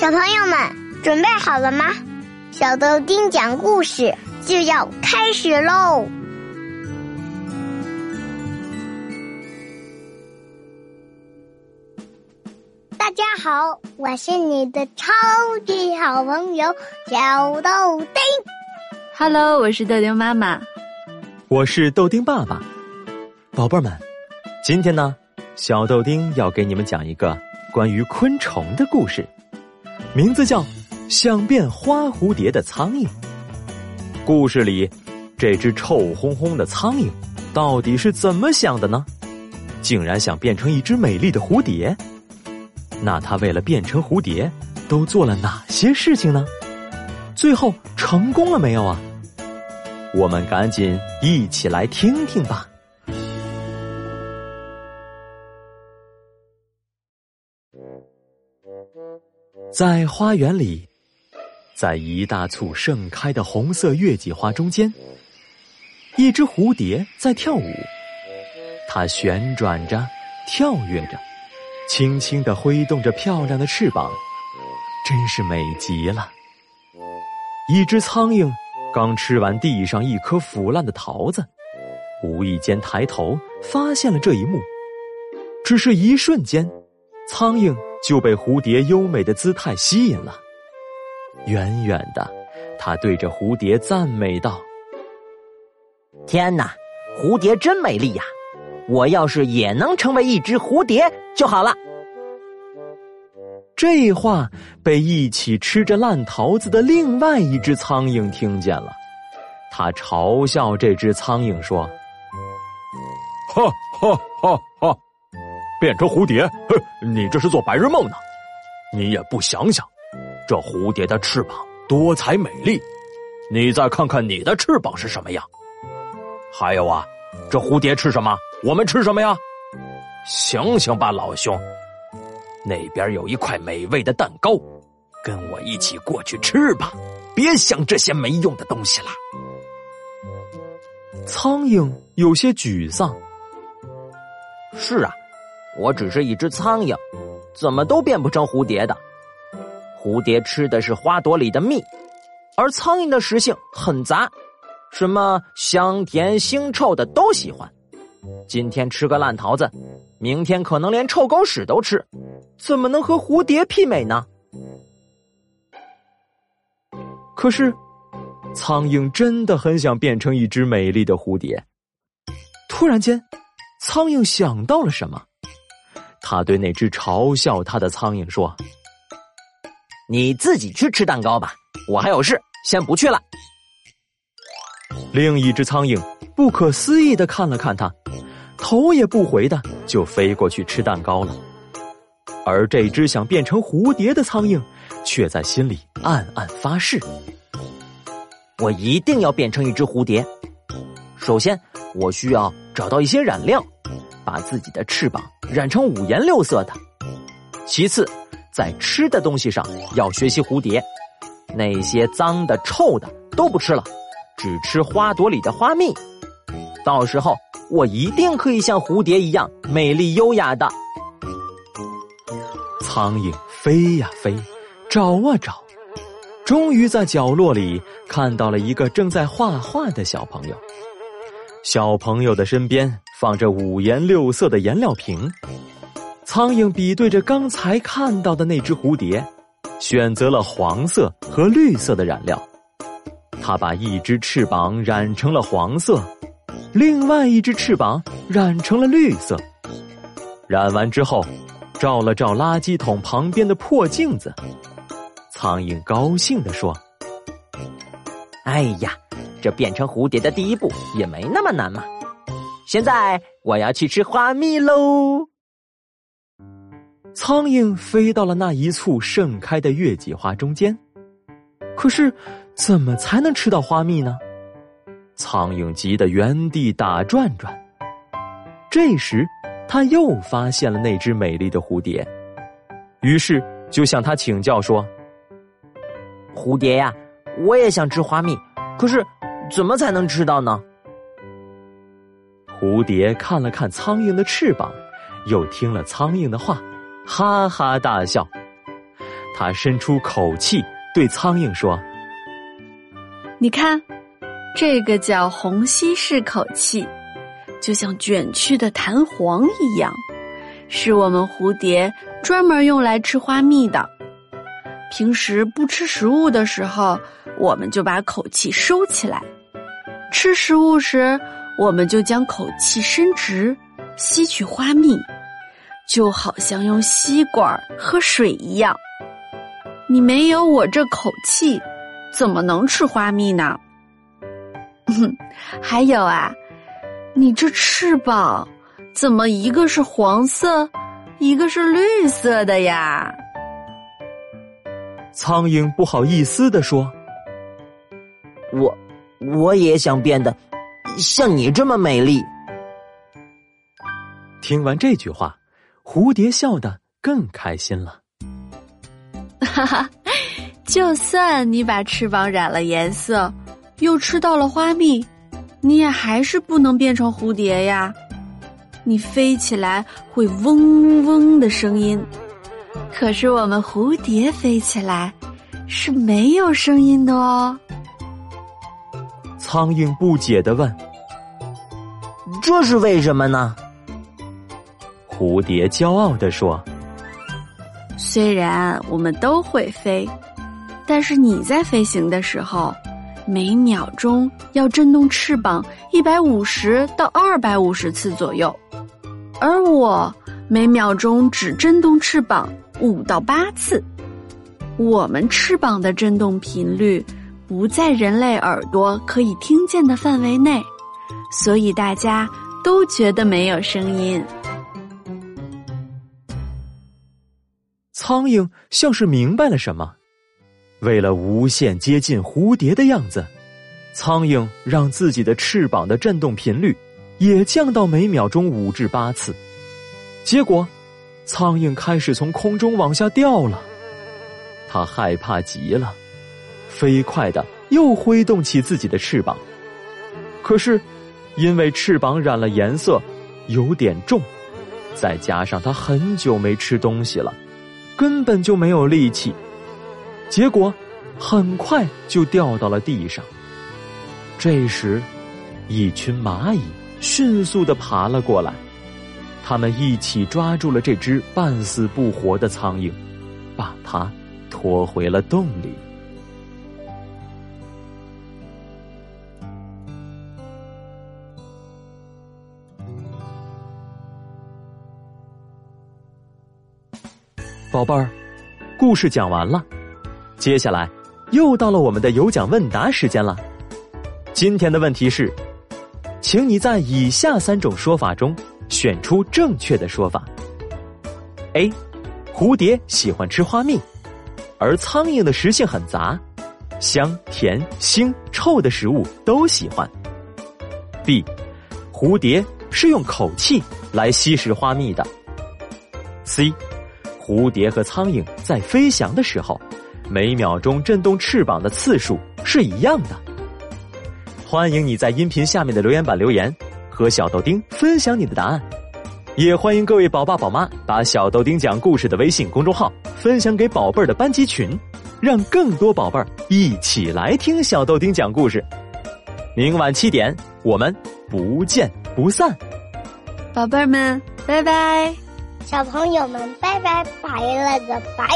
小朋友们准备好了吗？小豆丁讲故事就要开始喽！大家好，我是你的超级好朋友小豆丁。Hello，我是豆丁妈妈。我是豆丁爸爸。宝贝儿们，今天呢，小豆丁要给你们讲一个关于昆虫的故事。名字叫《想变花蝴蝶的苍蝇》。故事里，这只臭烘烘的苍蝇到底是怎么想的呢？竟然想变成一只美丽的蝴蝶。那它为了变成蝴蝶，都做了哪些事情呢？最后成功了没有啊？我们赶紧一起来听听吧。在花园里，在一大簇盛开的红色月季花中间，一只蝴蝶在跳舞。它旋转着，跳跃着，轻轻的挥动着漂亮的翅膀，真是美极了。一只苍蝇刚吃完地上一颗腐烂的桃子，无意间抬头发现了这一幕。只是一瞬间，苍蝇。就被蝴蝶优美的姿态吸引了。远远的，他对着蝴蝶赞美道：“天哪，蝴蝶真美丽呀！我要是也能成为一只蝴蝶就好了。”这话被一起吃着烂桃子的另外一只苍蝇听见了，他嘲笑这只苍蝇说：“哈哈哈哈！”变成蝴蝶，哼！你这是做白日梦呢！你也不想想，这蝴蝶的翅膀多彩美丽，你再看看你的翅膀是什么样？还有啊，这蝴蝶吃什么？我们吃什么呀？醒醒吧，老兄！那边有一块美味的蛋糕，跟我一起过去吃吧！别想这些没用的东西了。苍蝇有些沮丧。是啊。我只是一只苍蝇，怎么都变不成蝴蝶的。蝴蝶吃的是花朵里的蜜，而苍蝇的食性很杂，什么香甜腥臭的都喜欢。今天吃个烂桃子，明天可能连臭狗屎都吃，怎么能和蝴蝶媲美呢？可是，苍蝇真的很想变成一只美丽的蝴蝶。突然间，苍蝇想到了什么。他对那只嘲笑他的苍蝇说：“你自己去吃蛋糕吧，我还有事，先不去了。”另一只苍蝇不可思议的看了看他，头也不回的就飞过去吃蛋糕了。而这只想变成蝴蝶的苍蝇，却在心里暗暗发誓：“我一定要变成一只蝴蝶。首先，我需要找到一些染料。”把自己的翅膀染成五颜六色的。其次，在吃的东西上要学习蝴蝶，那些脏的、臭的都不吃了，只吃花朵里的花蜜。到时候，我一定可以像蝴蝶一样美丽优雅的。苍蝇飞呀飞，找啊找，终于在角落里看到了一个正在画画的小朋友。小朋友的身边放着五颜六色的颜料瓶，苍蝇比对着刚才看到的那只蝴蝶，选择了黄色和绿色的染料。他把一只翅膀染成了黄色，另外一只翅膀染成了绿色。染完之后，照了照垃圾桶旁边的破镜子，苍蝇高兴地说：“哎呀！”这变成蝴蝶的第一步也没那么难嘛！现在我要去吃花蜜喽。苍蝇飞到了那一簇盛开的月季花中间，可是怎么才能吃到花蜜呢？苍蝇急得原地打转转。这时，他又发现了那只美丽的蝴蝶，于是就向他请教说：“蝴蝶呀，我也想吃花蜜，可是……”怎么才能吃到呢？蝴蝶看了看苍蝇的翅膀，又听了苍蝇的话，哈哈大笑。他伸出口气对苍蝇说：“你看，这个叫虹吸式口气，就像卷曲的弹簧一样，是我们蝴蝶专门用来吃花蜜的。平时不吃食物的时候，我们就把口气收起来；吃食物时，我们就将口气伸直，吸取花蜜，就好像用吸管喝水一样。”你没有我这口气，怎么能吃花蜜呢？还有啊，你这翅膀怎么一个是黄色，一个是绿色的呀？苍蝇不好意思的说：“我我也想变得像你这么美丽。”听完这句话，蝴蝶笑得更开心了。哈哈，就算你把翅膀染了颜色，又吃到了花蜜，你也还是不能变成蝴蝶呀。你飞起来会嗡嗡的声音，可是我们蝴蝶飞起来是没有声音的哦。苍蝇不解的问：“这是为什么呢？”蝴蝶骄傲的说。虽然我们都会飞，但是你在飞行的时候，每秒钟要震动翅膀一百五十到二百五十次左右，而我每秒钟只震动翅膀五到八次。我们翅膀的震动频率不在人类耳朵可以听见的范围内，所以大家都觉得没有声音。苍蝇像是明白了什么，为了无限接近蝴蝶的样子，苍蝇让自己的翅膀的振动频率也降到每秒钟五至八次。结果，苍蝇开始从空中往下掉了，它害怕极了，飞快的又挥动起自己的翅膀。可是，因为翅膀染了颜色，有点重，再加上它很久没吃东西了。根本就没有力气，结果很快就掉到了地上。这时，一群蚂蚁迅速的爬了过来，他们一起抓住了这只半死不活的苍蝇，把它拖回了洞里。宝贝儿，故事讲完了，接下来又到了我们的有奖问答时间了。今天的问题是，请你在以下三种说法中选出正确的说法。A，蝴蝶喜欢吃花蜜，而苍蝇的食性很杂，香、甜、腥、臭的食物都喜欢。B，蝴蝶是用口气来吸食花蜜的。C。蝴蝶和苍蝇在飞翔的时候，每秒钟震动翅膀的次数是一样的。欢迎你在音频下面的留言板留言，和小豆丁分享你的答案。也欢迎各位宝爸宝妈把小豆丁讲故事的微信公众号分享给宝贝儿的班级群，让更多宝贝儿一起来听小豆丁讲故事。明晚七点，我们不见不散。宝贝儿们，拜拜。小朋友们，拜拜，拜了个拜。